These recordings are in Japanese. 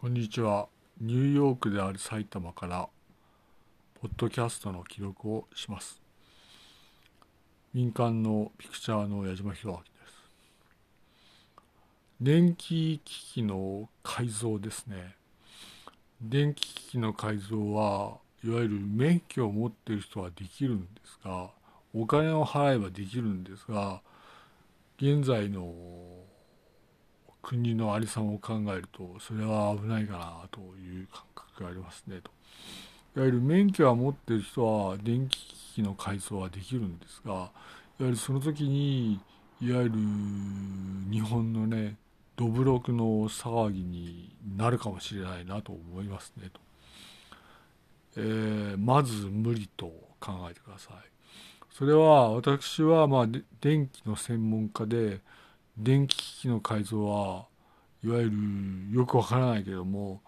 こんにちは。ニューヨークである埼玉から、ポッドキャストの記録をします。民間のピクチャーの矢島博明です。電気機器の改造ですね。電気機器の改造は、いわゆる免許を持っている人はできるんですが、お金を払えばできるんですが、現在の国のありさまを考えるとそれは危ないかなという感覚がありますねと。いわゆる免許は持っている人は電気機器の改造はできるんですがいわゆるその時にいわゆる日本のねどぶろくの騒ぎになるかもしれないなと思いますねと、えーまず無理と考えてください。それは私はまあ電気の専門家で電気機器の改造はいわゆるよくわからないけども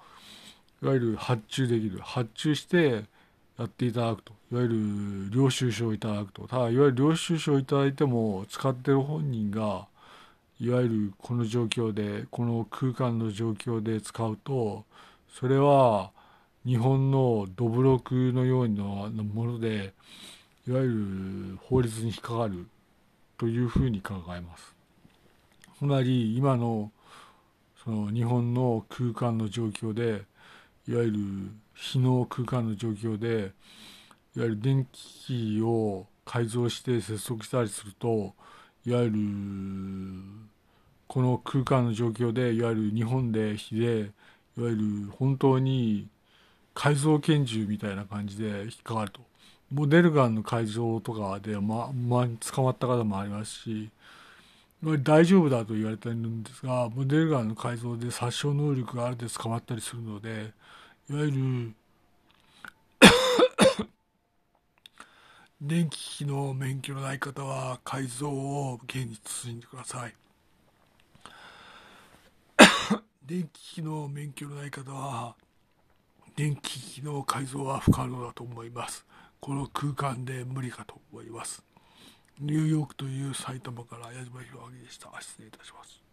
いわゆる発注できる。発注してやっていただくと。いわゆる領収書をいただくと。ただいわゆる領収書をいただいても使ってる本人がいわゆるこの状況でこの空間の状況で使うとそれは日本のどぶろくのようなものでいわゆる法律に引っかかるというふうに考えます。つまり今のその日本の空間の状況でいわゆる非の空間の状況でいわゆる電気機器を改造して接続したりするといわゆるこの空間の状況でいわゆる日本で火でいわゆる本当に改造拳銃みたいな感じで引っかかると。モデルガンの改造とかで、まま捕まった方もありますし大丈夫だと言われてるんですがモデルガンの改造で殺傷能力があるで捕まったりするのでいわゆる 電気機器の免許のない方は改造を現に進んでください。電気機器の免許のない方は電気機器の改造は不可能だと思います。この空間で無理かと思います。ニューヨークという埼玉から矢島弘明でした。失礼いたします。